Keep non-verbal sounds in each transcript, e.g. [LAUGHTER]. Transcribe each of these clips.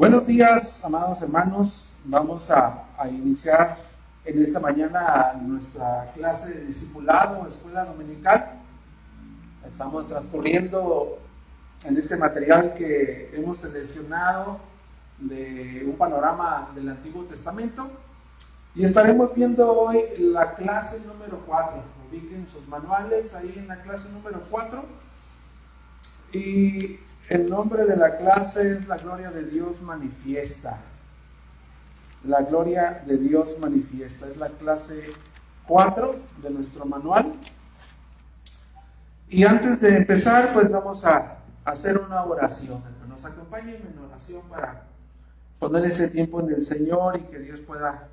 Buenos días, amados hermanos. Vamos a, iniciar en esta mañana nuestra clase de discipulado, escuela dominical. Estamos transcurriendo en este material que hemos seleccionado de un panorama del Antiguo Testamento y estaremos viendo hoy la clase número 4. Ubiquen sus manuales ahí en la clase número 4 y el nombre de la clase es La gloria de Dios manifiesta. La gloria de Dios manifiesta. Es la clase 4 de nuestro manual. Y antes de empezar, pues vamos a hacer una oración. Nos acompañen en oración para poner ese tiempo en el Señor y que Dios pueda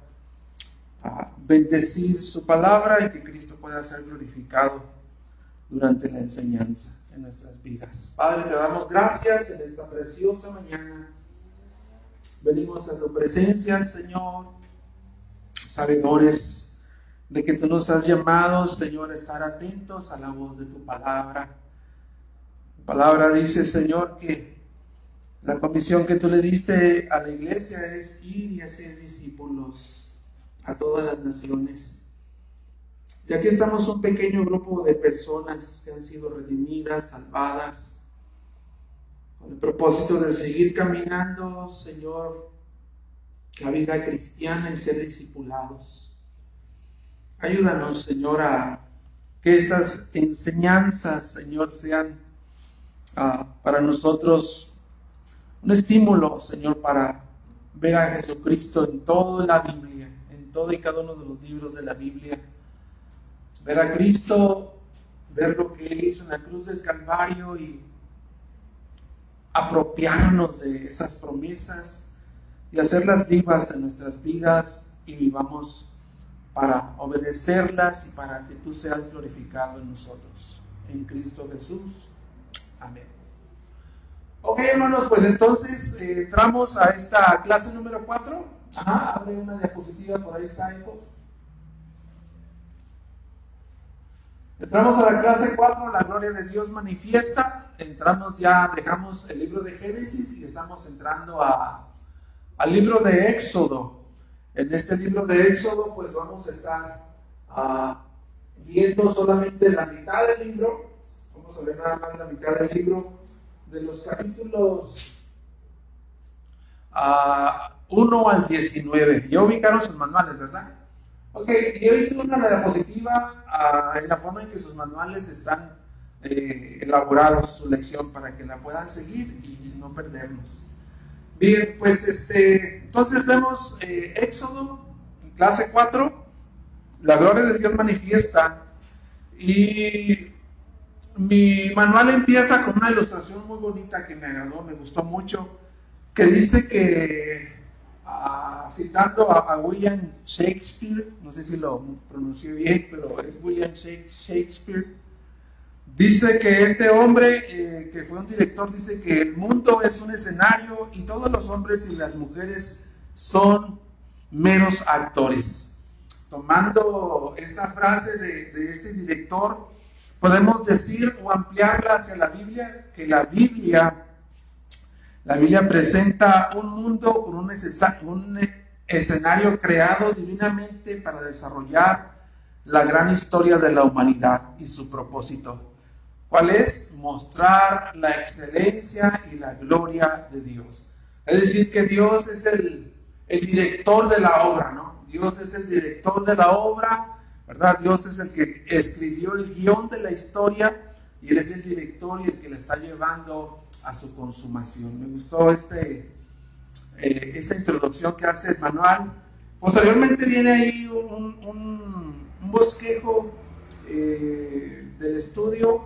ah, bendecir su palabra y que Cristo pueda ser glorificado durante la enseñanza nuestras vidas. Padre, te damos gracias en esta preciosa mañana. Venimos a tu presencia, Señor, sabedores de que tú nos has llamado, Señor, a estar atentos a la voz de tu palabra. Tu palabra dice, Señor, que la comisión que tú le diste a la iglesia es ir y hacer discípulos a todas las naciones. Y aquí estamos un pequeño grupo de personas que han sido redimidas, salvadas, con el propósito de seguir caminando, Señor, la vida cristiana y ser discipulados. Ayúdanos, Señor, a que estas enseñanzas, Señor, sean ah, para nosotros un estímulo, Señor, para ver a Jesucristo en toda la Biblia, en todo y cada uno de los libros de la Biblia ver a Cristo, ver lo que Él hizo en la cruz del Calvario y apropiarnos de esas promesas y hacerlas vivas en nuestras vidas y vivamos para obedecerlas y para que tú seas glorificado en nosotros. En Cristo Jesús. Amén. Ok, hermanos, pues entonces eh, entramos a esta clase número 4. Ajá, abre una diapositiva, por ahí está, Entramos a la clase 4, la gloria de Dios manifiesta. Entramos ya, dejamos el libro de Génesis y estamos entrando a, al libro de Éxodo. En este libro de Éxodo, pues vamos a estar ah, viendo solamente la mitad del libro. Vamos a ver nada más la mitad del libro de los capítulos 1 ah, al 19. Ya ubicaron sus manuales, ¿verdad? Ok, yo hice una diapositiva uh, en la forma en que sus manuales están eh, elaborados, su lección, para que la puedan seguir y no perdernos. Bien, pues este, entonces vemos eh, Éxodo, clase 4, la gloria de Dios manifiesta, y mi manual empieza con una ilustración muy bonita que me agradó, me gustó mucho, que dice que citando a, William Shakespeare, no sé si lo pronuncié bien, pero es William Shakespeare, dice que este hombre, eh, que fue un director, dice que el mundo es un escenario y todos los hombres y las mujeres son meros actores. Tomando esta frase de, de este director, podemos decir o ampliarla hacia la Biblia, que la Biblia la Biblia presenta un mundo con un, escenario creado divinamente para desarrollar la gran historia de la humanidad y su propósito. ¿Cuál es? Mostrar la excelencia y la gloria de Dios. Es decir, que Dios es el, director de la obra, ¿no? Dios es el director de la obra, ¿verdad? Dios es el que escribió el guion de la historia y Él es el director y el que la está llevando a su consumación. Me gustó este, eh, esta introducción que hace el manual. Posteriormente viene ahí un, bosquejo eh, del estudio,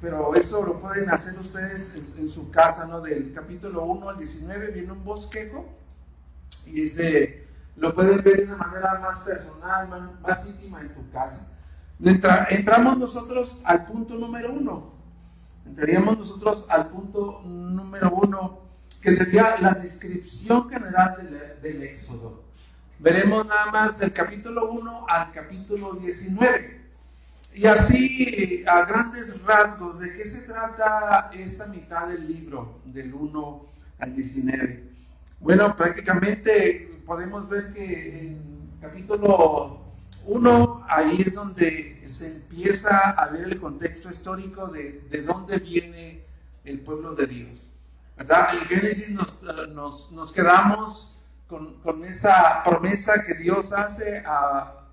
pero eso lo pueden hacer ustedes en, su casa, ¿no? Del capítulo 1 al 19 viene un bosquejo y dice, lo pueden ver de una manera más personal, más, más íntima en tu casa. entramos nosotros al punto número uno. Entraríamos nosotros al punto número uno, que sería la descripción general del, Éxodo. Veremos nada más del capítulo 1 al capítulo 19. Y así, a grandes rasgos, ¿de qué se trata esta mitad del libro, del 1 al 19? Bueno, prácticamente podemos ver que en capítulo 1, ahí es donde se empieza a ver el contexto histórico de, de dónde viene el pueblo de Dios. ¿Verdad? En Génesis nos, nos, nos quedamos con, con, esa promesa que Dios hace a,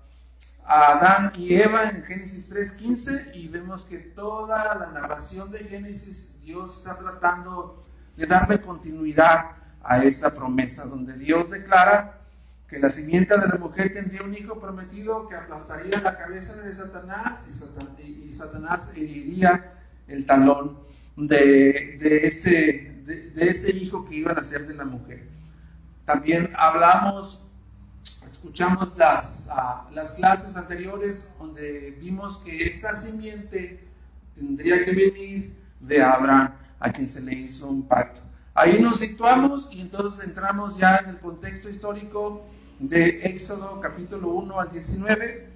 a Adán y Eva en Génesis 3.15 y vemos que toda la narración de Génesis Dios está tratando de darle continuidad a esa promesa, donde Dios declara que la simiente de la mujer tendría un hijo prometido que aplastaría la cabeza de Satanás y, Satanás heriría el talón de, ese, de, ese hijo que iba a nacer de la mujer. También hablamos, escuchamos las, ah, las clases anteriores donde vimos que esta simiente tendría que venir de Abraham, a quien se le hizo un pacto. Ahí nos situamos y entonces entramos ya en el contexto histórico de Éxodo capítulo 1 al 19.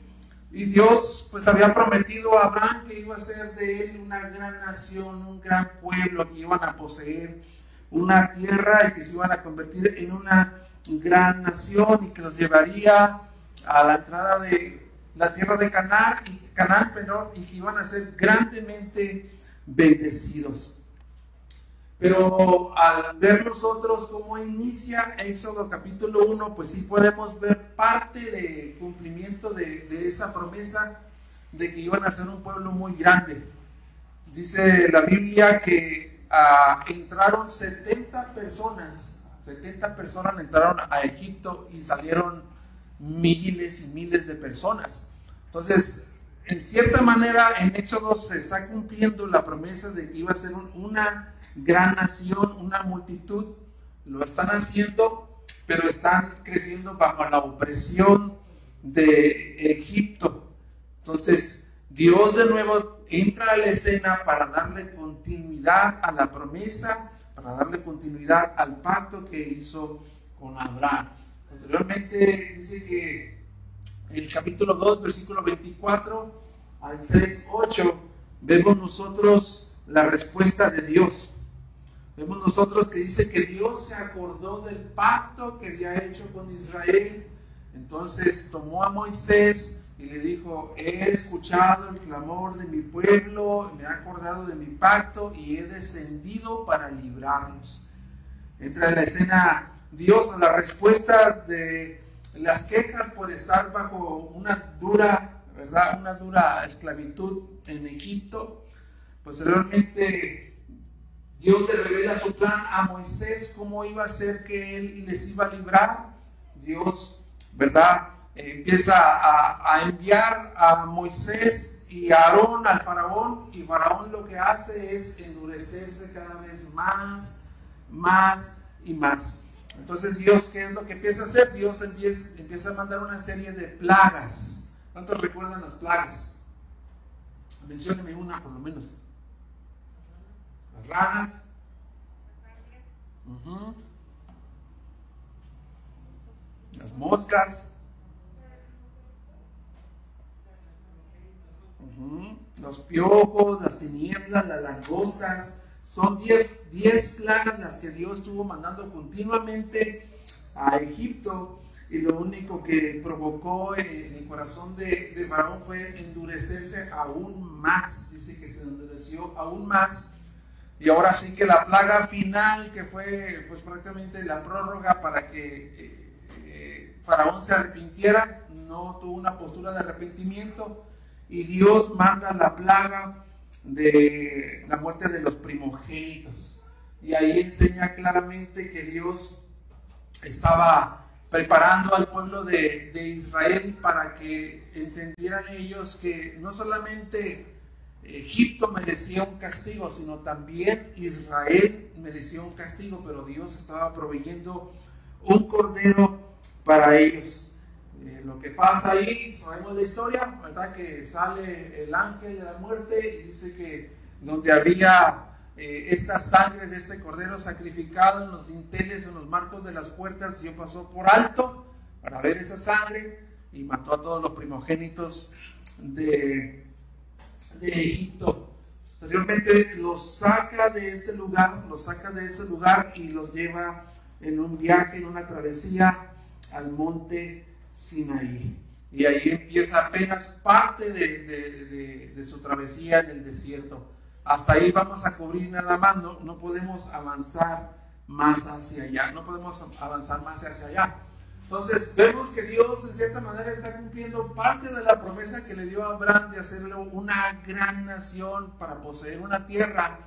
Y Dios pues había prometido a Abraham que iba a ser de él una gran nación, un gran pueblo, que iban a poseer una tierra y que se iban a convertir en una gran nación y que los llevaría a la entrada de la tierra de Canaán y, Canaán, y que iban a ser grandemente bendecidos. Pero al ver nosotros cómo inicia Éxodo capítulo 1, pues sí podemos ver parte de cumplimiento de, esa promesa de que iban a ser un pueblo muy grande. Dice la Biblia que ah, entraron 70 personas, 70 personas entraron a Egipto y salieron miles y miles de personas. Entonces, en cierta manera, en Éxodo se está cumpliendo la promesa de que iba a ser una gran nación, una multitud, lo están haciendo, pero están creciendo bajo la opresión de Egipto. Entonces, Dios de nuevo entra a la escena para darle continuidad a la promesa, para darle continuidad al pacto que hizo con Abraham. Posteriormente dice que el capítulo 2, versículo 24 al 3, 8, vemos nosotros la respuesta de Dios. Vemos nosotros que dice que Dios se acordó del pacto que había hecho con Israel. Entonces tomó a Moisés y le dijo, he escuchado el clamor de mi pueblo, me he acordado de mi pacto y he descendido para librarlos. Entra en la escena Dios a la respuesta de las quejas por estar bajo una dura, ¿verdad? Una dura esclavitud en Egipto. Posteriormente Dios le revela su plan a Moisés, cómo iba a ser que él les iba a librar. Dios, ¿verdad? empieza a, enviar a Moisés y a Aarón al faraón y faraón lo que hace es endurecerse cada vez más, más y más. Entonces Dios, ¿qué es lo que empieza a hacer? Dios empieza, a mandar una serie de plagas. ¿Cuántos recuerdan las plagas? Mencióneme una por lo menos ranas. Las moscas. Los piojos, las tinieblas, las langostas. Son 10 diez, plagas las que Dios estuvo mandando continuamente a Egipto y lo único que provocó en el corazón de, de, Faraón fue endurecerse aún más. Dice que se endureció aún más y ahora sí que la plaga final, que fue pues prácticamente la prórroga para que eh, eh, Faraón se arrepintiera, no tuvo una postura de arrepentimiento y Dios manda la plaga de la muerte de los primogénitos. Y ahí enseña claramente que Dios estaba preparando al pueblo de, de Israel para que entendieran ellos que no solamente Egipto merecía un castigo, sino también Israel merecía un castigo, pero Dios estaba proveyendo un cordero para ellos. Eh, lo que pasa ahí, sabemos la historia, ¿verdad? Que sale el ángel de la muerte y dice que donde había eh, esta sangre de este cordero sacrificado en los dinteles, en los marcos de las puertas, Dios pasó por alto para ver esa sangre y mató a todos los primogénitos de de Egipto. Posteriormente los saca de ese lugar, los saca de ese lugar y los lleva en un viaje, en una travesía al monte Sinaí. Y ahí empieza apenas parte de, su travesía en el desierto. Hasta ahí vamos a cubrir nada más, no, no podemos avanzar más hacia allá, no podemos avanzar más hacia allá. Entonces vemos que Dios en cierta manera está cumpliendo parte de la promesa que le dio a Abraham de hacerle una gran nación para poseer una tierra.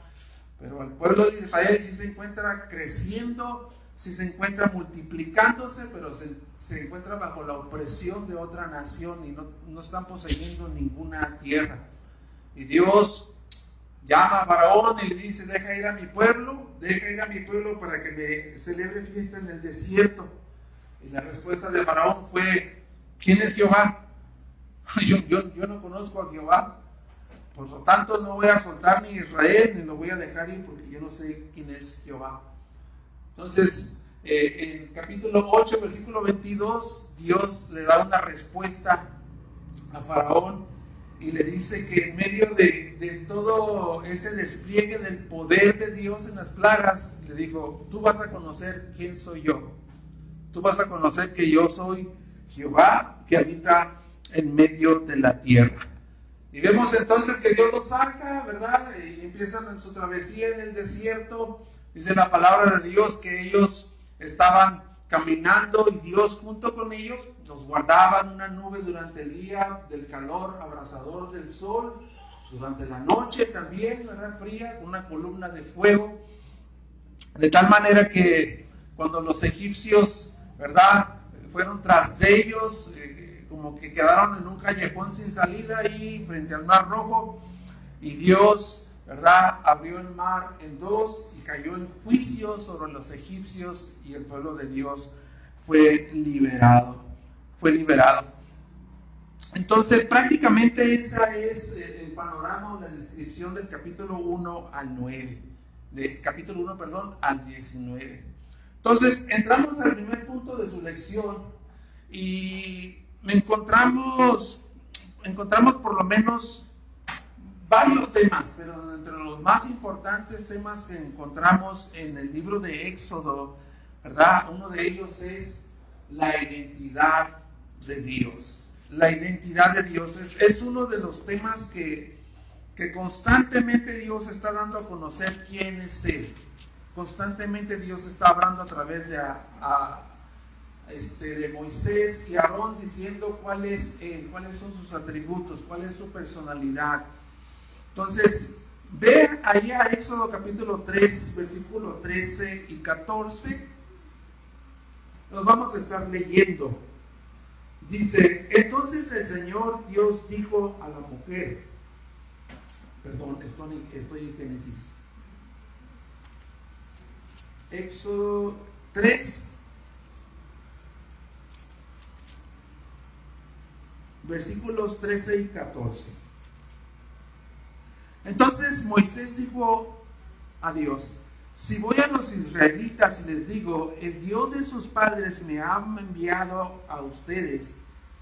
Pero el pueblo de Israel sí se encuentra creciendo si se encuentra multiplicándose, pero se, encuentra bajo la opresión de otra nación y no, no, están poseyendo ninguna tierra. Y Dios llama a Faraón y le dice, deja ir a mi pueblo, deja ir a mi pueblo para que me celebre fiesta en el desierto. Y la respuesta de Faraón fue, ¿quién es Jehová? [LAUGHS] Yo, yo, yo no conozco a Jehová. Por lo tanto, no voy a soltar ni Israel, ni lo voy a dejar ir porque yo no sé quién es Jehová. Entonces, eh, en capítulo 8, versículo 22, Dios le da una respuesta a Faraón y le dice que en medio de, de, todo ese despliegue del poder de Dios en las plagas, le dijo, tú vas a conocer quién soy yo. Tú vas a conocer que yo soy Jehová que habita en medio de la tierra. Y vemos entonces que Dios los saca, ¿verdad? Y empiezan en su travesía en el desierto Dice la palabra de Dios que ellos estaban caminando y Dios junto con ellos los guardaba en una nube durante el día del calor abrasador del sol, durante la noche también, ¿verdad? Fría, una columna de fuego, de tal manera que cuando los egipcios, ¿verdad? Fueron tras ellos, eh, como que quedaron en un callejón sin salida ahí frente al mar rojo, y Dios ¿verdad? Abrió el mar en dos y cayó en juicio sobre los egipcios y el pueblo de Dios fue liberado. Fue liberado. Entonces, prácticamente esa es el panorama la descripción del capítulo 1 al 9. De capítulo 1, perdón, al 19. Entonces, entramos al primer punto de su lección y encontramos, encontramos por lo menos varios temas, pero entre los más importantes temas que encontramos en el libro de Éxodo, ¿verdad? Uno de ellos es la identidad de Dios. La identidad de Dios es, uno de los temas que, que constantemente Dios está dando a conocer quién es Él. Constantemente Dios está hablando a través de, este, de Moisés y Aarón diciendo Él, cuáles son sus atributos, cuál es su personalidad entonces, ve ahí a Éxodo capítulo 3, versículo 13 y 14. Nos vamos a estar leyendo. Dice, entonces el Señor Dios dijo a la mujer, perdón, estoy, estoy en Génesis. Éxodo 3, versículos 13 y 14. Entonces Moisés dijo a Dios, si voy a los israelitas y les digo, el Dios de sus padres me ha enviado a ustedes,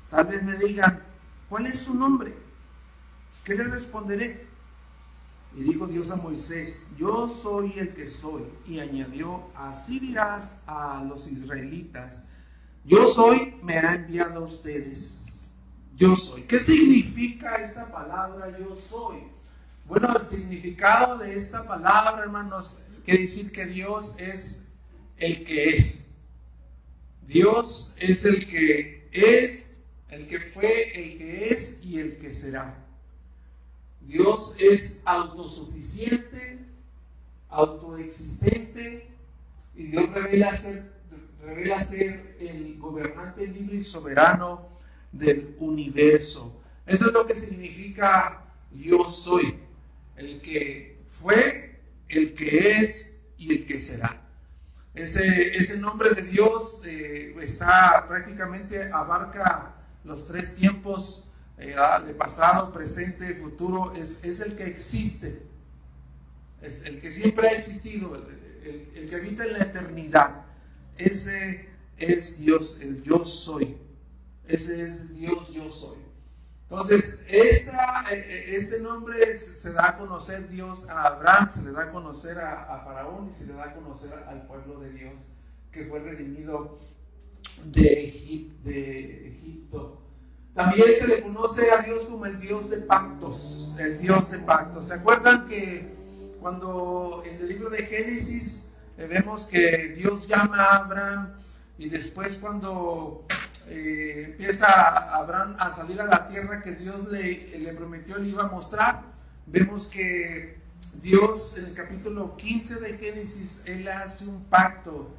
tal vez me digan, ¿cuál es su nombre? ¿Qué les responderé? Y dijo Dios a Moisés, yo soy el que soy. Y añadió, así dirás a los israelitas, yo soy, me ha enviado a ustedes. Yo soy. ¿Qué significa esta palabra yo soy? Bueno, el significado de esta palabra, hermanos, quiere decir que Dios es el que es. Dios es el que es, el que fue, el que es y el que será. Dios es autosuficiente, autoexistente y Dios revela ser, revela ser el gobernante libre y soberano del universo. Eso es lo que significa yo soy el que fue, el que es y el que será. Ese, ese nombre de Dios eh, está prácticamente abarca los tres tiempos eh, ah, de pasado, presente, futuro. Es, es, el que existe, es el que siempre ha existido, el, que habita en la eternidad. Ese es Dios, el yo soy. Ese es Dios, yo soy. Entonces, esta, eh, eh, este nombre se da a conocer Dios a Abraham, se le da a conocer a, Faraón y se le da a conocer al pueblo de Dios que fue redimido de Egipto. También se le conoce a Dios como el Dios de pactos, el Dios de pactos. ¿Se acuerdan que cuando en el libro de Génesis eh, vemos que Dios llama a Abraham y después cuando eh, empieza Abraham a salir a la tierra que Dios le, le prometió le iba a mostrar, vemos que Dios en el capítulo 15 de Génesis, Él hace un pacto,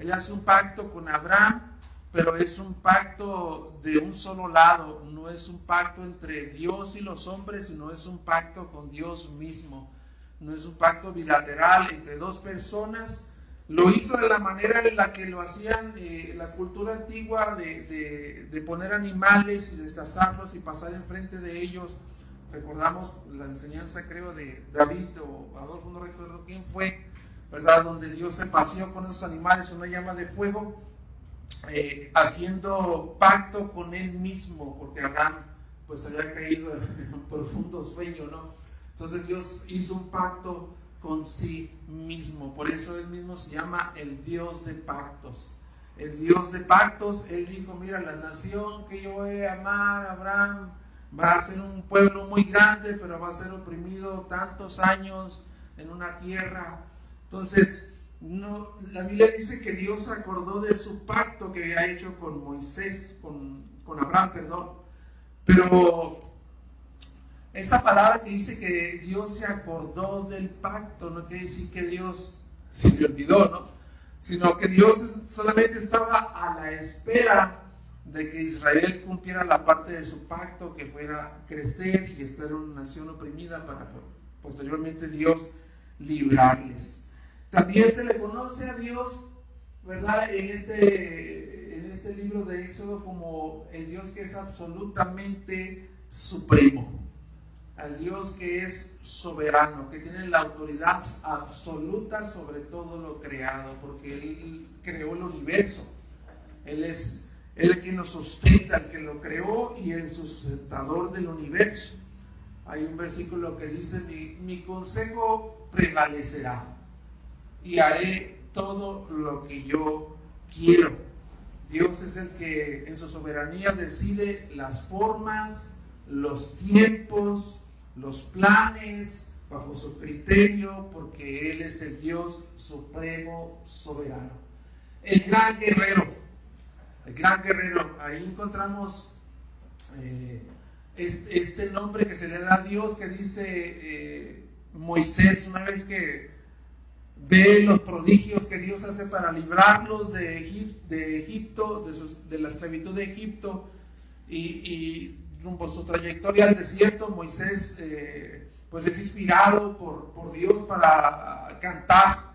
Él hace un pacto con Abraham pero es un pacto de un solo lado, no es un pacto entre Dios y los hombres, sino es un pacto con Dios mismo, no es un pacto bilateral entre dos personas. Lo hizo de la manera en la que lo hacían eh, la cultura antigua de, de, poner animales y destazarlos y pasar enfrente de ellos. Recordamos la enseñanza, creo, de David o Adolfo, no recuerdo quién fue, ¿verdad? Donde Dios se paseó con esos animales, una llama de fuego eh, haciendo pacto con él mismo, porque Abraham pues había caído en un profundo sueño, ¿no? Entonces Dios hizo un pacto con sí mismo, por eso él mismo se llama el Dios de pactos. El Dios de pactos, él dijo, mira, la nación que yo voy a amar, Abraham, va a ser un pueblo muy grande, pero va a ser oprimido tantos años en una tierra. Entonces, no, la Biblia dice que Dios se acordó de su pacto que había hecho con Moisés, con, con Abraham, perdón. Pero esa palabra que dice que Dios se acordó del pacto no quiere decir que Dios se le olvidó, ¿no? Sino que Dios solamente estaba a la espera de que Israel cumpliera la parte de su pacto, que fuera crecer y estar en una nación oprimida para posteriormente Dios librarles. También se le conoce a Dios, ¿verdad? En este, en este libro de Éxodo como el Dios que es absolutamente supremo, al Dios que es soberano, que tiene la autoridad absoluta sobre todo lo creado, porque Él creó el universo. Él es el que nos sustenta, el que lo creó y el sustentador del universo. Hay un versículo que dice, mi, mi consejo prevalecerá y haré todo lo que yo quiero. Dios es el que en su soberanía decide las formas, los tiempos, los planes, bajo su criterio, porque Él es el Dios supremo, soberano. El gran guerrero, el gran guerrero, ahí encontramos eh, este, nombre que se le da a Dios que dice eh, Moisés una vez que ve los prodigios que Dios hace para librarlos de, Egipto, de, la esclavitud de Egipto, y, rumbo a su trayectoria al desierto, Moisés eh, pues es inspirado por, por Dios para cantar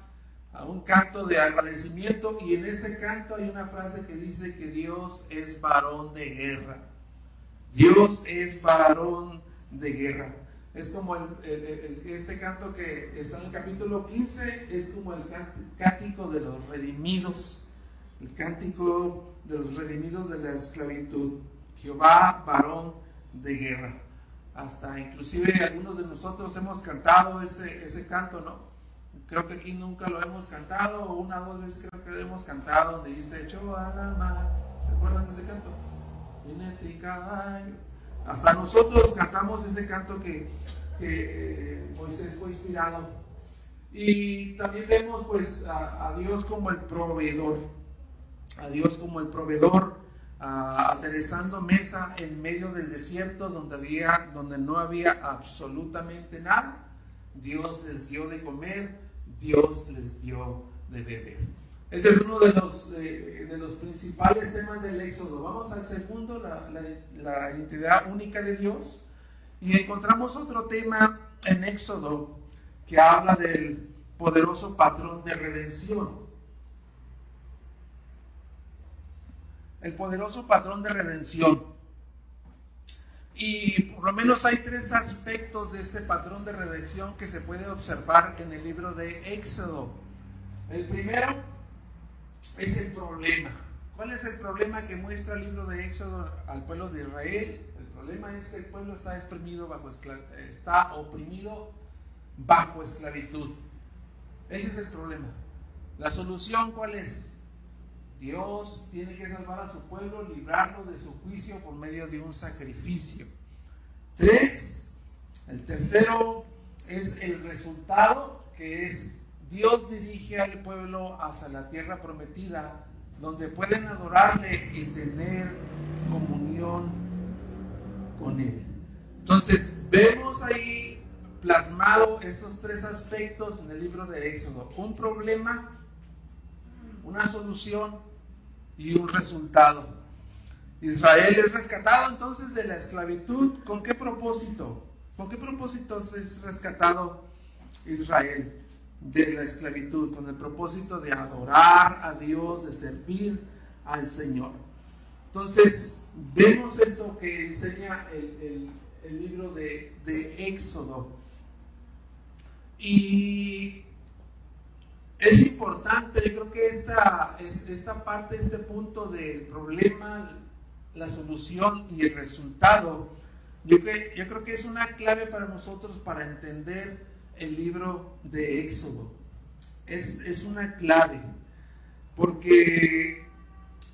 un canto de agradecimiento, y en ese canto hay una frase que dice que Dios es varón de guerra. Dios es varón de guerra. Es como este canto que está en el capítulo 15, es como el cántico de los redimidos, el cántico de los redimidos de la esclavitud. Jehová, varón de guerra. Hasta inclusive algunos de nosotros hemos cantado ese, ese canto, ¿no? Creo que aquí nunca lo hemos cantado, o una o dos veces creo que lo hemos cantado, donde dice, echó. ¿Se acuerdan de ese canto? y caballo hasta nosotros cantamos ese canto que, eh, Moisés fue inspirado. Y también vemos pues a, Dios como el proveedor, a Dios como el proveedor, aderezando mesa en medio del desierto donde, había, donde no había absolutamente nada. Dios les dio de comer, Dios les dio de beber. Ese es uno de los, de los principales temas del Éxodo. Vamos al segundo, la, la, identidad única de Dios. Y encontramos otro tema en Éxodo que habla del poderoso patrón de redención. El poderoso patrón de redención. Y por lo menos hay tres aspectos de este patrón de redención que se puede observar en el libro de Éxodo. El primero es el problema. ¿Cuál es el problema que muestra el libro de Éxodo al pueblo de Israel? El problema es que el pueblo está bajo está oprimido bajo esclavitud. Ese es el problema. La solución cuál es? Dios tiene que salvar a su pueblo, librarlo de su juicio por medio de un sacrificio. Tres, el tercero es el resultado, que es Dios dirige al pueblo hacia la tierra prometida, donde pueden adorarle y tener comunión con Él. Entonces, vemos ahí plasmado estos tres aspectos en el libro de Éxodo. Un problema, una solución y un resultado. Israel es rescatado entonces de la esclavitud. ¿Con qué propósito? ¿Con qué propósito es rescatado Israel de la esclavitud? Con el propósito de adorar a Dios, de servir al Señor. Entonces, vemos esto que enseña el, libro de, de Éxodo. Y es importante, yo creo que esta, esta parte, este punto del problema, la solución y el resultado, yo, yo creo que es una clave para nosotros para entender el libro de Éxodo. Es, es una clave, porque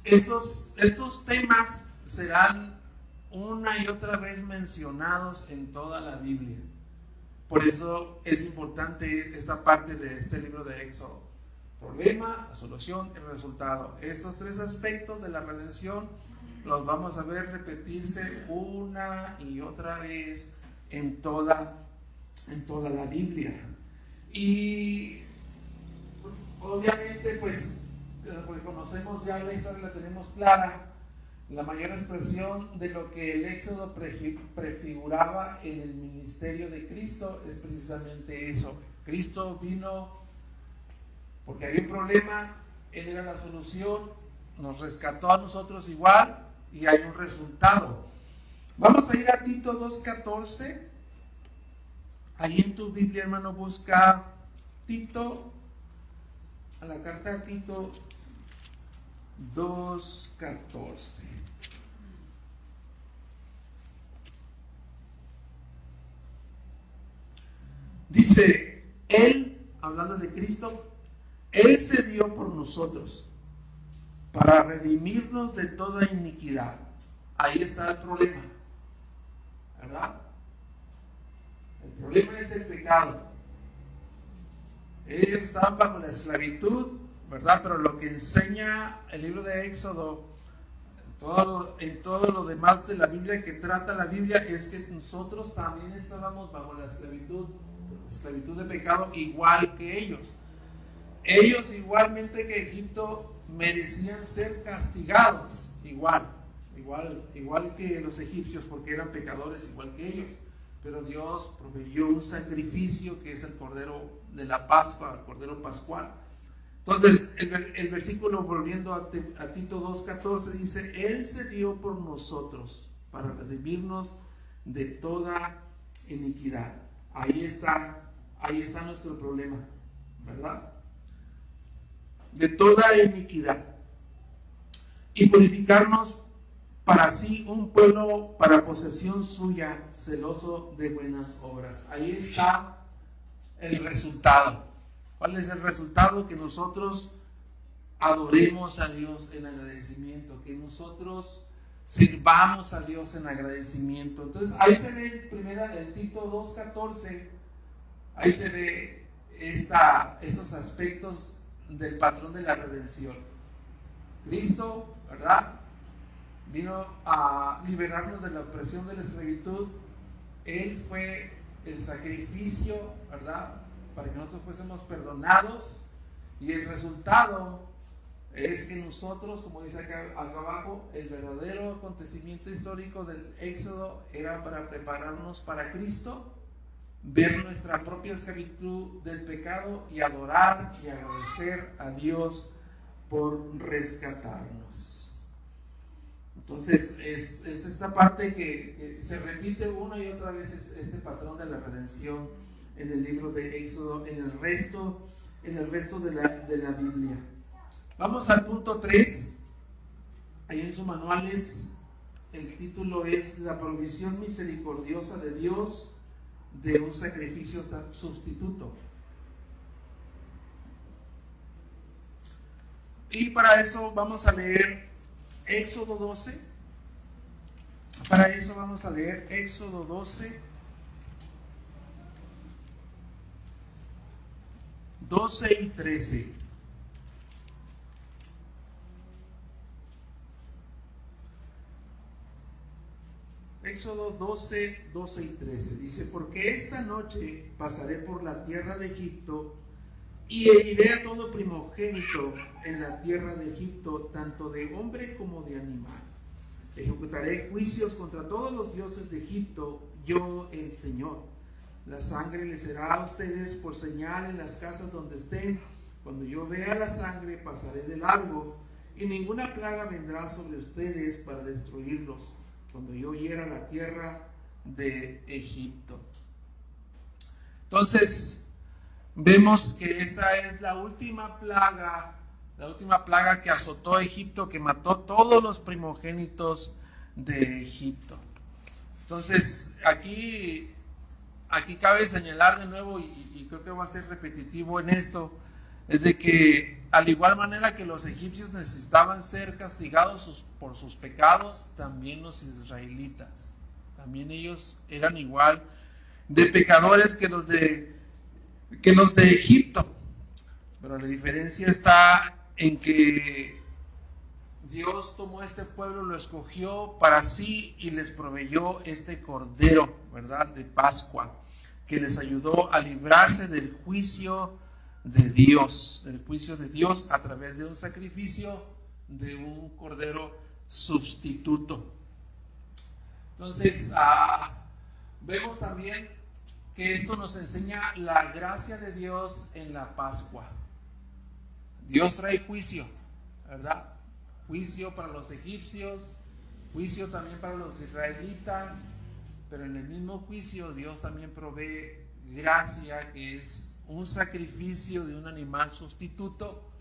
estos, estos temas serán una y otra vez mencionados en toda la Biblia. Por eso es importante esta parte de este libro de Éxodo. Problema, solución y resultado. Estos tres aspectos de la redención los vamos a ver repetirse una y otra vez en toda, en toda la Biblia. Y obviamente, pues, porque conocemos ya la historia, la tenemos clara, la mayor expresión de lo que el Éxodo prefiguraba en el ministerio de Cristo es precisamente eso. Cristo vino porque había un problema, Él era la solución, nos rescató a nosotros igual y hay un resultado. Vamos a ir a Tito 2.14. Ahí en tu Biblia, hermano, busca Tito, a la carta de Tito 2.14. Dice, Él, hablando de Cristo, Él se dio por nosotros para redimirnos de toda iniquidad. Ahí está el problema. ¿Verdad? Problema es el pecado. Ellos están bajo la esclavitud, ¿verdad? Pero lo que enseña el libro de Éxodo, en todo, en todo lo demás de la Biblia que trata la Biblia, es que nosotros también estábamos bajo la esclavitud, esclavitud de pecado, igual que ellos. Ellos igualmente que Egipto merecían ser castigados igual, igual, igual que los egipcios, porque eran pecadores igual que ellos. Pero Dios proveyó un sacrificio que es el cordero de la Pascua, el cordero pascual. Entonces, el, versículo volviendo a, a Tito 2.14 dice, Él se dio por nosotros para redimirnos de toda iniquidad. Ahí está, ahí está nuestro problema, ¿verdad? de toda iniquidad y purificarnos para sí un pueblo para posesión suya, celoso de buenas obras. Ahí está el resultado. ¿Cuál es el resultado? Que nosotros adoremos a Dios en agradecimiento, que nosotros sirvamos a Dios en agradecimiento. Entonces ahí se ve primera el Tito 2.14, ahí se ve esta, estos aspectos del patrón de la redención. Cristo, ¿verdad? Vino a liberarnos de la opresión de la esclavitud. Él fue el sacrificio, ¿verdad? Para que nosotros fuésemos perdonados. Y el resultado es que nosotros, como dice acá, abajo, el verdadero acontecimiento histórico del Éxodo era para prepararnos para Cristo ver nuestra propia esclavitud del pecado y adorar y agradecer a Dios por rescatarnos. Entonces, es, esta parte que, se repite una y otra vez, este patrón de la redención en el libro de Éxodo, en el resto, en el resto de la, de la Biblia. Vamos al punto 3. Ahí en sus manuales, el título es La provisión misericordiosa de Dios de un sacrificio sustituto. Y para eso vamos a leer Éxodo 12. Para eso vamos a leer Éxodo 12. 12 y 13. Éxodo 12, 12 y 13 dice, porque esta noche pasaré por la tierra de Egipto y heriré a todo primogénito en la tierra de Egipto, tanto de hombre como de animal. Ejecutaré juicios contra todos los dioses de Egipto, yo el Señor. La sangre les será a ustedes por señal en las casas donde estén. Cuando yo vea la sangre, pasaré de largo, y ninguna plaga vendrá sobre ustedes para destruirlos cuando yo hiera la tierra de Egipto. Entonces, vemos que esta es la última plaga, la última plaga que azotó a Egipto, que mató todos los primogénitos de Egipto. Entonces, aquí, aquí cabe señalar de nuevo, y, y creo que va a ser repetitivo en esto, es de que al igual manera que los egipcios necesitaban ser castigados por sus pecados, también los israelitas, también ellos eran igual de pecadores que los de, que los de Egipto. Pero la diferencia está en que Dios tomó este pueblo, lo escogió para sí y les proveyó este cordero, ¿verdad? De Pascua, que les ayudó a librarse del juicio de Dios, del juicio de Dios a través de un sacrificio de un cordero sustituto. Entonces, ah, vemos también que esto nos enseña la gracia de Dios en la Pascua. Dios trae juicio, ¿verdad? Juicio para los egipcios, juicio también para los israelitas, pero en el mismo juicio Dios también provee gracia que es un sacrificio de un animal sustituto,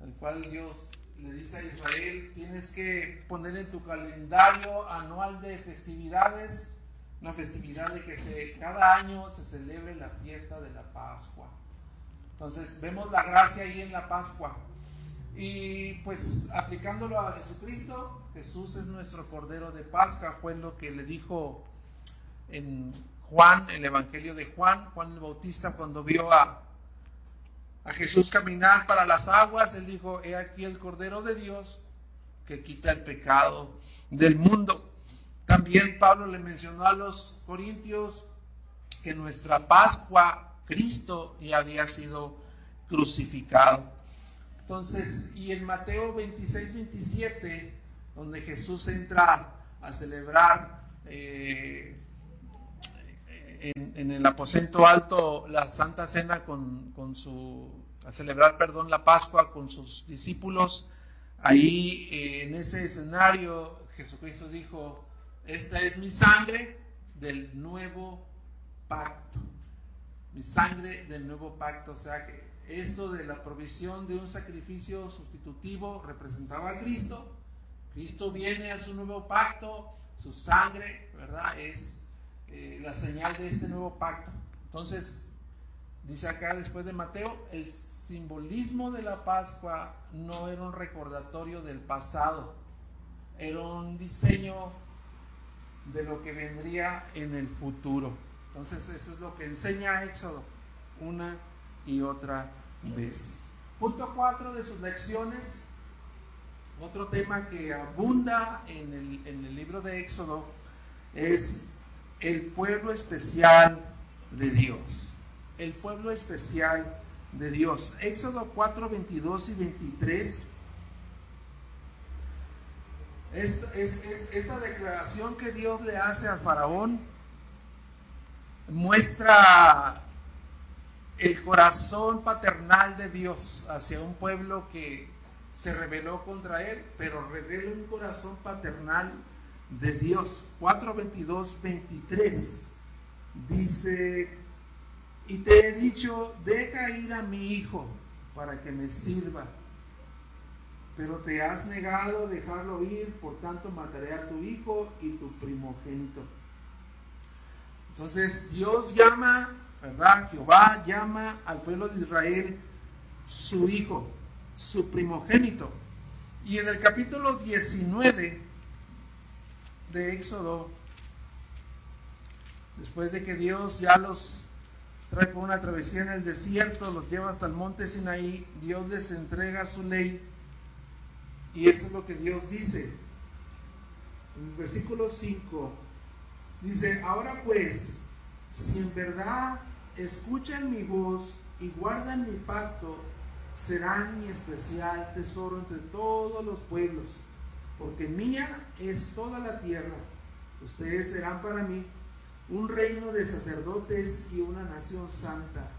al cual Dios le dice a Israel, tienes que poner en tu calendario anual de festividades, una festividad de que se, cada año se celebre la fiesta de la Pascua. Entonces vemos la gracia ahí en la Pascua. Y pues aplicándolo a Jesucristo, Jesús es nuestro Cordero de Pascua, fue lo que le dijo en Juan, el Evangelio de Juan, Juan el Bautista, cuando vio a, a Jesús caminar para las aguas, él dijo, he aquí el Cordero de Dios que quita el pecado del mundo. También Pablo le mencionó a los corintios que nuestra Pascua, Cristo, ya había sido crucificado. Entonces, y en Mateo 26, 27, donde Jesús entra a celebrar eh, en, el aposento alto la Santa Cena con, su, a celebrar, perdón, la Pascua con sus discípulos. Ahí eh, en ese escenario Jesucristo dijo, esta es mi sangre del nuevo pacto. Mi sangre del nuevo pacto. O sea que esto de la provisión de un sacrificio sustitutivo representaba a Cristo. Cristo viene a su nuevo pacto, su sangre, ¿verdad? Es eh, la señal de este nuevo pacto. Entonces, dice acá después de Mateo, el simbolismo de la Pascua no era un recordatorio del pasado, era un diseño de lo que vendría en el futuro. Entonces, eso es lo que enseña Éxodo una y otra vez. Punto 4 de sus lecciones, otro tema que abunda en el, en el libro de Éxodo es el pueblo especial de Dios. El pueblo especial de Dios. Éxodo 4, 22 y 23. Esta, es, esta declaración que Dios le hace a Faraón muestra el corazón paternal de Dios hacia un pueblo que se rebeló contra él, pero revela un corazón paternal de Dios. 4, 22, 23 dice, y te he dicho, deja ir a mi hijo para que me sirva. Pero te has negado dejarlo ir, por tanto mataré a tu hijo y tu primogénito. Entonces Dios llama, ¿verdad? Jehová llama al pueblo de Israel su hijo. su primogénito. Y en el capítulo 19 de Éxodo, después de que Dios ya los trae por una travesía en el desierto, los lleva hasta el monte Sinaí, Dios les entrega su ley. Y esto es lo que Dios dice. En el versículo 5 dice, ahora pues, si en verdad escuchan mi voz y guardan mi pacto, serán mi especial tesoro entre todos los pueblos, porque mía es toda la tierra. Ustedes serán para mí un reino de sacerdotes y una nación santa.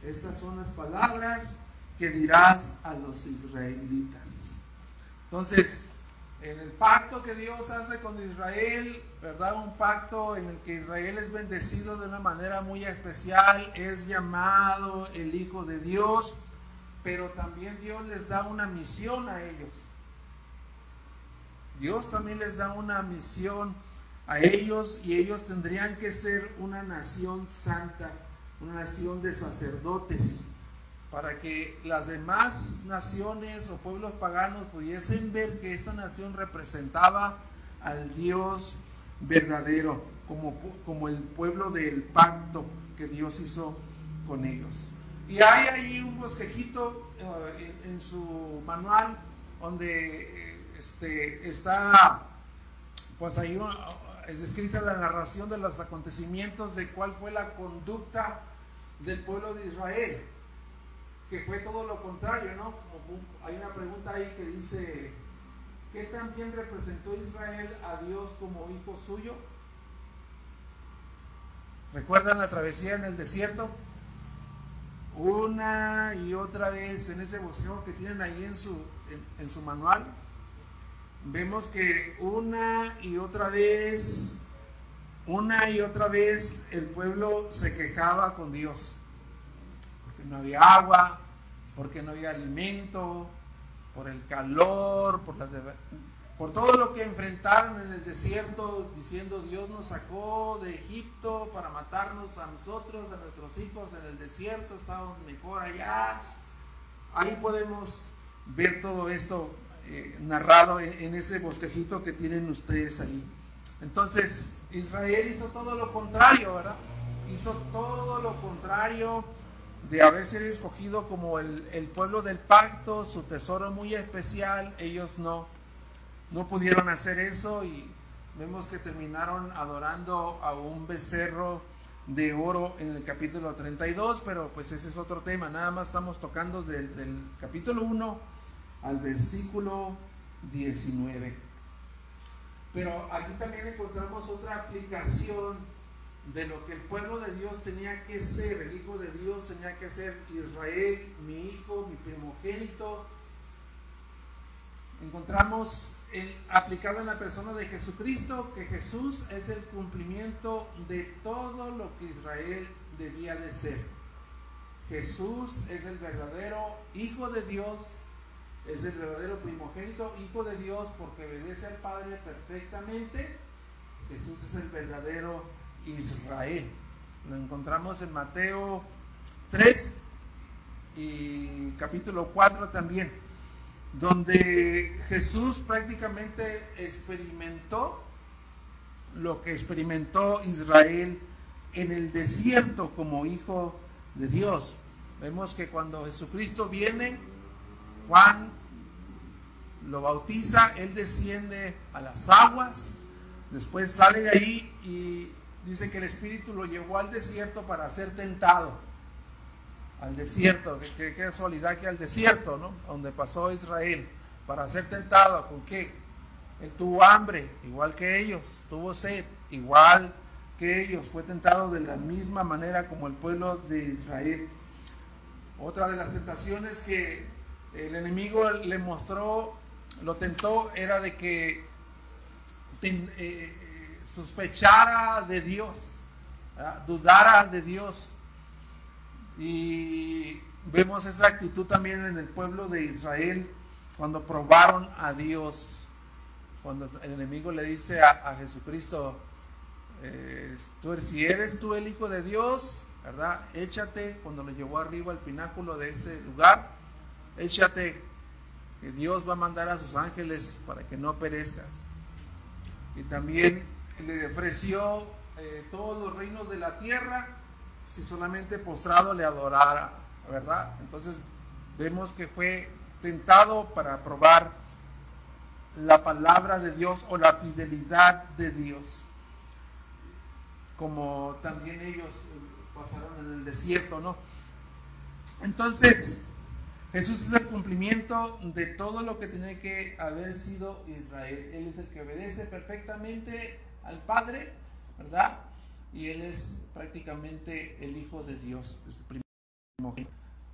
Estas son las palabras que dirás a los israelitas. Entonces, en el pacto que Dios hace con Israel, ¿verdad? Un pacto en el que Israel es bendecido de una manera muy especial, es llamado el Hijo de Dios, pero también Dios les da una misión a ellos. Dios también les da una misión a ellos y ellos tendrían que ser una nación santa, una nación de sacerdotes, para que las demás naciones o pueblos paganos pudiesen ver que esta nación representaba al Dios verdadero, como, como el pueblo del pacto que Dios hizo con ellos. Y hay ahí un bosquejito eh, en, su manual donde eh, este, está, pues ahí es descrita la narración de los acontecimientos de cuál fue la conducta del pueblo de Israel, que fue todo lo contrario, ¿no? hay una pregunta ahí que dice, ¿qué también representó Israel a Dios como hijo suyo? ¿Recuerdan la travesía en el desierto? Una y otra vez en ese bosquejo que tienen ahí en su, en su manual, vemos que una y otra vez, una y otra vez el pueblo se quejaba con Dios, no había agua, porque no había alimento, por el calor, por, todo lo que enfrentaron en el desierto, diciendo Dios nos sacó de Egipto para matarnos a nosotros, a nuestros hijos en el desierto, estábamos mejor allá. Ahí podemos ver todo esto eh, narrado en, ese bosquejito que tienen ustedes ahí. Entonces, Israel hizo todo lo contrario, ¿verdad? Hizo todo lo contrario de haber sido escogido como el, pueblo del pacto, su tesoro muy especial. Ellos no, no pudieron hacer eso y vemos que terminaron adorando a un becerro de oro en el capítulo 32, pero pues ese es otro tema. Nada más estamos tocando del, del capítulo 1 al versículo 19. Pero aquí también encontramos otra aplicación de lo que el pueblo de Dios tenía que ser, el Hijo de Dios tenía que ser Israel, mi hijo, mi primogénito. Encontramos aplicado en la persona de Jesucristo que Jesús es el cumplimiento de todo lo que Israel debía de ser. Jesús es el verdadero Hijo de Dios es el verdadero primogénito, hijo de Dios, porque obedece al Padre perfectamente. Jesús es el verdadero Israel. Lo encontramos en Mateo 3 y capítulo 4 también, donde Jesús prácticamente experimentó lo que experimentó Israel en el desierto como hijo de Dios. Vemos que cuando Jesucristo viene, Juan lo bautiza, él desciende a las aguas, después sale de ahí y dice que el Espíritu lo llevó al desierto para ser tentado. Al desierto, qué casualidad que al desierto, ¿no? Donde pasó Israel, para ser tentado, ¿con qué? Él tuvo hambre, igual que ellos, tuvo sed, igual que ellos, fue tentado de la misma manera como el pueblo de Israel. Otra de las tentaciones que el enemigo le mostró, lo tentó, era de que eh, sospechara de Dios, dudara de Dios. Y vemos esa actitud también en el pueblo de Israel cuando probaron a Dios. Cuando el enemigo le dice a, Jesucristo, eh, si eres tú el Hijo de Dios, ¿verdad? Échate cuando lo llevó arriba al pináculo de ese lugar échate que Dios va a mandar a sus ángeles para que no perezcas. Y también le ofreció eh, todos los reinos de la tierra si solamente postrado le adorara, ¿verdad? Entonces vemos que fue tentado para probar la palabra de Dios o la fidelidad de Dios. Como también ellos pasaron en el desierto, ¿no? Entonces, Jesús es el cumplimiento de todo lo que tiene que haber sido Israel. Él es el que obedece perfectamente al Padre, ¿verdad? Y Él es prácticamente el Hijo de Dios.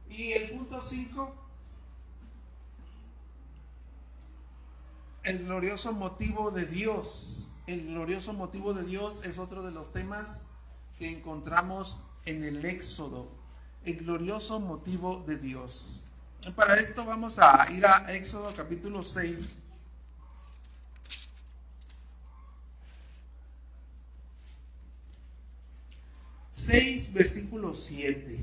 Y el punto 5, el glorioso motivo de Dios. El glorioso motivo de Dios es otro de los temas que encontramos en el Éxodo. El glorioso motivo de Dios. Para esto vamos a ir a Éxodo capítulo 6. Seis, versículo 7.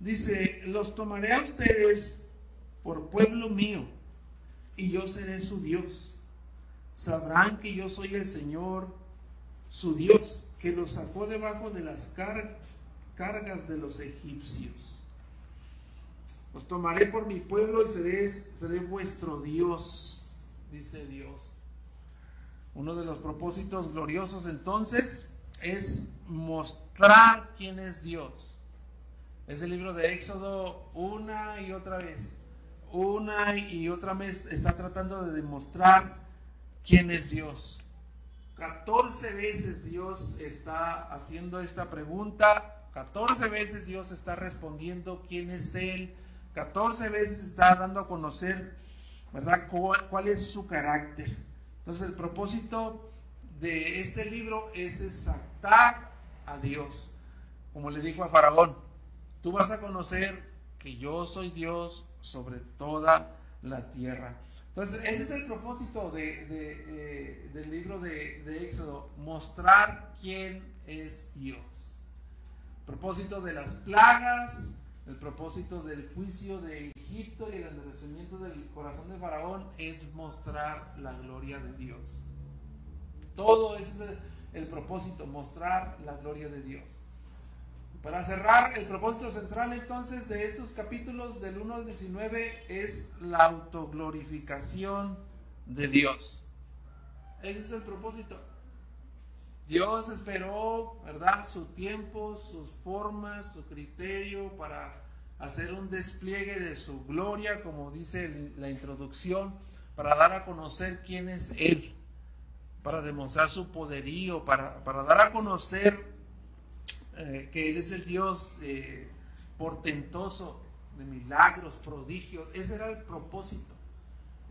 Dice, los tomaré a ustedes por pueblo mío, y yo seré su Dios. Sabrán que yo soy el Señor, su Dios, que los sacó debajo de las cargas de los egipcios. Os tomaré por mi pueblo y seré vuestro Dios, dice Dios. Uno de los propósitos gloriosos entonces es mostrar quién es Dios. Es el libro de Éxodo una y otra vez. Una y otra vez está tratando de demostrar quién es Dios. 14 veces Dios está haciendo esta pregunta 14 veces Dios está respondiendo quién es Él. 14 veces está dando a conocer, ¿verdad?, cuál, es su carácter. Entonces el propósito de este libro es exaltar a Dios. Como le dijo a Faraón, tú vas a conocer que yo soy Dios sobre toda la tierra. Entonces, ese es el propósito eh, del libro de, de Éxodo, mostrar quién es Dios propósito de las plagas, el propósito del juicio de Egipto y el endurecimiento del corazón de Faraón es mostrar la gloria de Dios. Todo ese es el propósito, mostrar la gloria de Dios. Para cerrar, el propósito central entonces de estos capítulos del 1 al 19 es la autoglorificación de Dios. Ese es el propósito. Dios esperó, ¿verdad? Su tiempo, sus formas, su criterio para hacer un despliegue de su gloria, como dice la introducción, para dar a conocer quién es Él, para demostrar su poderío, para, para dar a conocer eh, que Él es el Dios eh, portentoso de milagros, prodigios. Ese era el propósito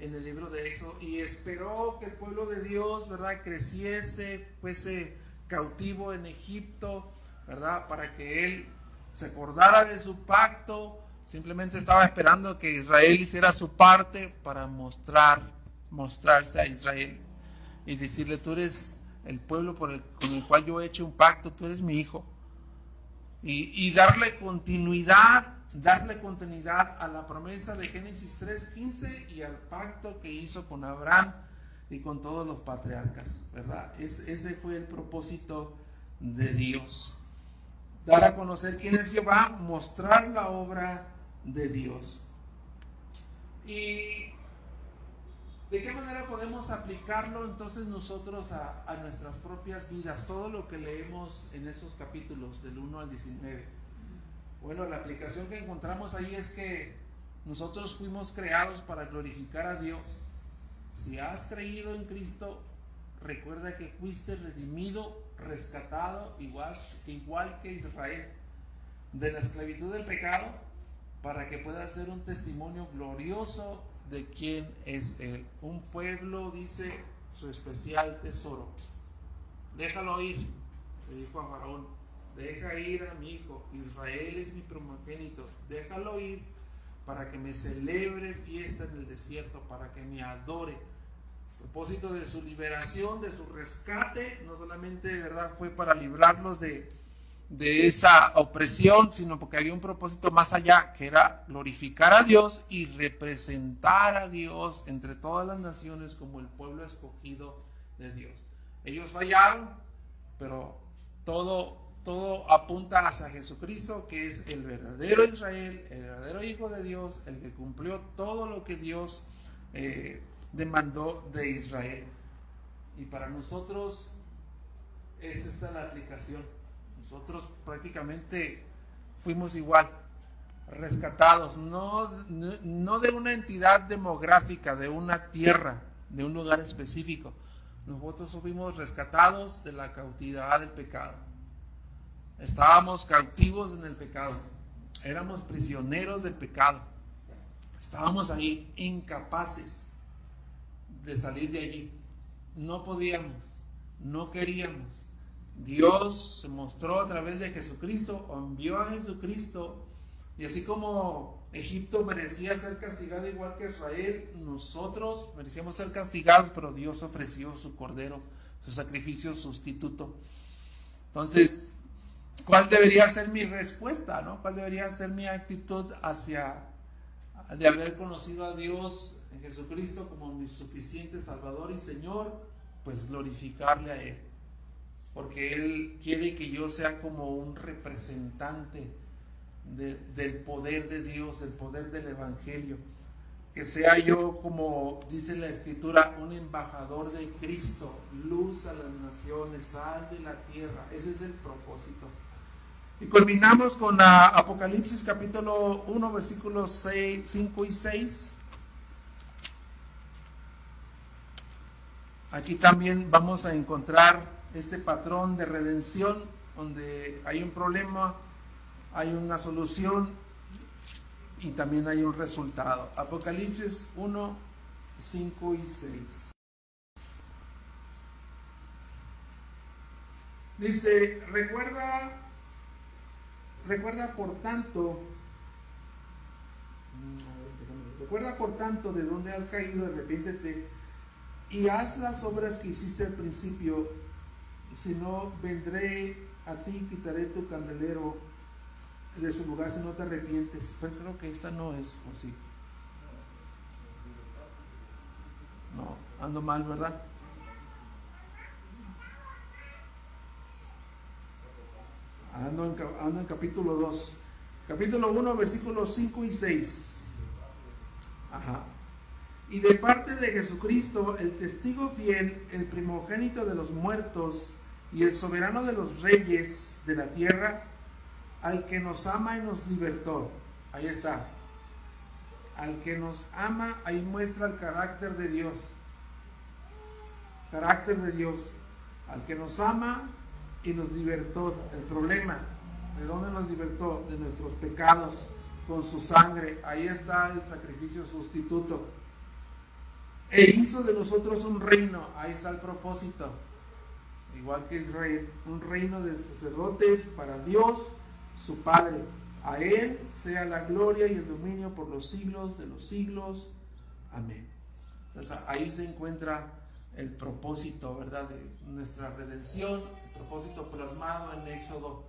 en el libro de Éxodo y esperó que el pueblo de Dios, ¿verdad?, creciese, fuese cautivo en Egipto, ¿verdad?, para que él se acordara de su pacto, simplemente estaba esperando que Israel hiciera su parte para mostrar, mostrarse a Israel y decirle, tú eres el pueblo por el, con el cual yo he hecho un pacto, tú eres mi hijo. Y, y darle continuidad darle continuidad a la promesa de Génesis 3.15 y al pacto que hizo con Abraham y con todos los patriarcas, ¿verdad? ese fue el propósito de Dios. Dar a conocer quién es Jehová, mostrar la obra de Dios. ¿Y de qué manera podemos aplicarlo entonces nosotros a, a nuestras propias vidas? Todo lo que leemos en esos capítulos del 1 al 19. Bueno, la aplicación que encontramos ahí es que nosotros fuimos creados para glorificar a Dios. Si has creído en Cristo, recuerda que fuiste redimido, rescatado, igual, igual que Israel, de la esclavitud del pecado, para que pueda ser un testimonio glorioso de quién es Él. Un pueblo, dice, su especial tesoro. Déjalo ir, le dijo a Faraón deja ir a mi hijo, Israel es mi primogénito, déjalo ir para que me celebre fiesta en el desierto, para que me adore. El propósito de su liberación, de su rescate, no solamente verdad fue para librarlos de, de esa opresión, sino porque había un propósito más allá, que era glorificar a Dios y representar a Dios entre todas las naciones como el pueblo escogido de Dios. Ellos fallaron, pero todo, todo apunta hacia Jesucristo, que es el verdadero Israel, el verdadero Hijo de Dios, el que cumplió todo lo que Dios eh, demandó de Israel. Y para nosotros, esa está la aplicación nosotros prácticamente fuimos igual, rescatados, no, no de una entidad demográfica, de una tierra, de un lugar específico. Nosotros fuimos rescatados de la cautividad del pecado. Estábamos cautivos en el pecado. Éramos prisioneros del pecado. Estábamos ahí incapaces de salir de allí. No podíamos, no queríamos. Dios se mostró a través de Jesucristo, envió a Jesucristo, y así como Egipto merecía ser castigado igual que Israel, nosotros merecíamos ser castigados, pero Dios ofreció su cordero, su sacrificio sustituto. Entonces, ¿cuál debería ser mi respuesta? ¿no? ¿Cuál debería ser mi actitud hacia de haber conocido a Dios en Jesucristo como mi suficiente Salvador y Señor? Pues glorificarle a Él porque Él quiere que yo sea como un representante del poder de Dios, del poder del Evangelio. Que sea yo, como dice la Escritura, un embajador de Cristo, luz a las naciones, sal de la tierra. Ese es el propósito. Y culminamos con Apocalipsis capítulo 1, versículos 5 y 6. Aquí también vamos a encontrar este patrón de redención donde hay un problema, hay una solución y también hay un resultado. Apocalipsis 1, 5 y 6. Dice, recuerda, recuerda por tanto, recuerda por tanto de dónde has caído, arrepiéntete y haz las obras que hiciste al principio si no, vendré a ti y quitaré tu candelero de su lugar si no te arrepientes. Pero creo que esta no es, por sí. No, ando mal, ¿verdad? Ando en, ando en capítulo 2. Capítulo 1, versículos 5 y 6. Ajá y de parte de Jesucristo, el testigo fiel, el primogénito de los muertos y el soberano de los reyes de la tierra, al que nos ama y nos libertó. Ahí está. Al que nos ama, ahí muestra el carácter de Dios. Carácter de Dios. Al que nos ama y nos libertó. El problema, ¿de dónde nos libertó? De nuestros pecados con su sangre. Ahí está el sacrificio sustituto. E hizo de nosotros un reino. Ahí está el propósito igual que Israel, un reino de sacerdotes para Dios, su Padre. A Él sea la gloria y el dominio por los siglos de los siglos. Amén. Entonces ahí se encuentra el propósito, ¿verdad? De nuestra redención, propósito plasmado en Éxodo.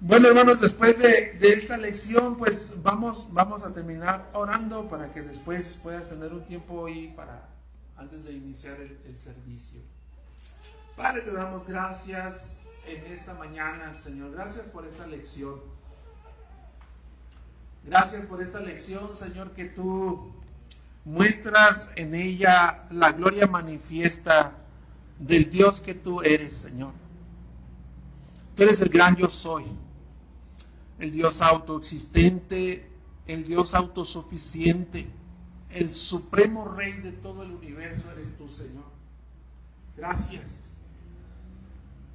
Bueno, hermanos, después de, esta lección, pues vamos, vamos a terminar orando para que después puedas tener un tiempo ahí para, antes de iniciar el servicio. Padre, te damos gracias en esta mañana, Señor. Gracias por esta lección. Gracias por esta lección, Señor, que tú muestras en ella la gloria manifiesta del Dios que tú eres, Señor. Tú eres el gran yo soy, el Dios autoexistente, el Dios autosuficiente, el supremo rey de todo el universo eres tú, Señor. Gracias.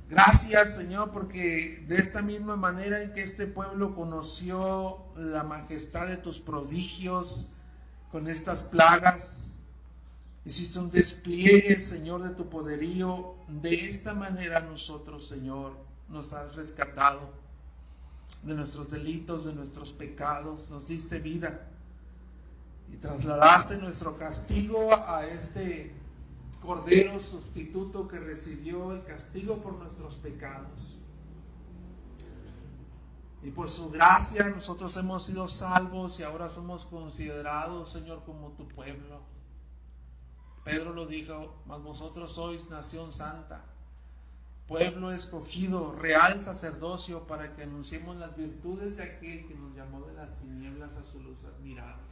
Gracias Señor porque de esta misma manera en que este pueblo conoció la majestad de tus prodigios con estas plagas, hiciste un despliegue Señor de tu poderío. De esta manera nosotros Señor nos has rescatado de nuestros delitos, de nuestros pecados, nos diste vida y trasladaste nuestro castigo a este Cordero sustituto que recibió el castigo por nuestros pecados. Y por su gracia nosotros hemos sido salvos y ahora somos considerados, Señor, como tu pueblo. Pedro lo dijo, mas vosotros sois nación santa, pueblo escogido, real sacerdocio, para que anunciemos las virtudes de aquel que nos llamó de las tinieblas a su luz admirable.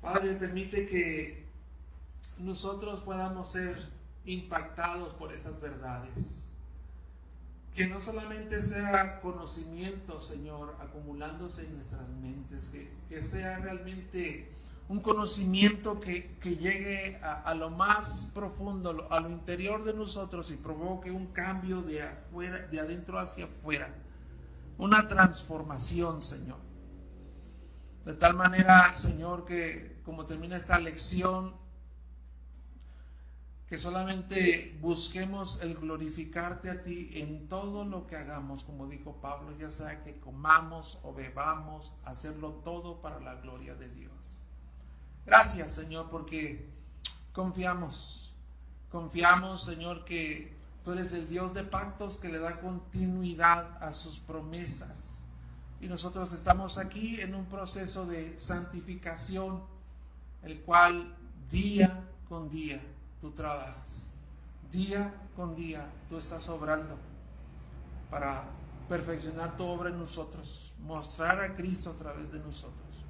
Padre, permite que nosotros podamos ser impactados por estas verdades. Que no solamente sea conocimiento, Señor, acumulándose en nuestras mentes, que, sea realmente un conocimiento que, llegue a, lo más profundo, a lo interior de nosotros y provoque un cambio de afuera, de adentro hacia afuera, una transformación, Señor. De tal manera, Señor, que como termina esta lección, que solamente busquemos el glorificarte a ti en todo lo que hagamos, como dijo Pablo, ya sea que comamos o bebamos, hacerlo todo para la gloria de Dios. Gracias, Señor, porque confiamos, confiamos, Señor, que tú eres el Dios de pactos que le da continuidad a sus promesas. Y nosotros estamos aquí en un proceso de santificación, el cual día con día tú trabajas. Día con día tú estás obrando para perfeccionar tu obra en nosotros, mostrar a Cristo a través de nosotros.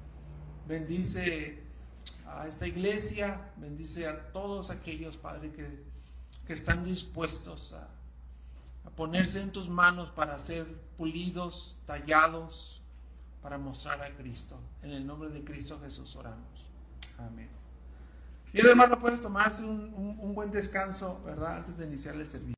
Bendice a esta iglesia, bendice a todos aquellos, Padre, que, que están dispuestos a, a ponerse en tus manos para ser pulidos, tallados, para mostrar a Cristo. En el nombre de Cristo Jesús oramos. Amén. Y hermano, puedes tomarse un, un buen descanso, ¿verdad? Antes de iniciar el servicio.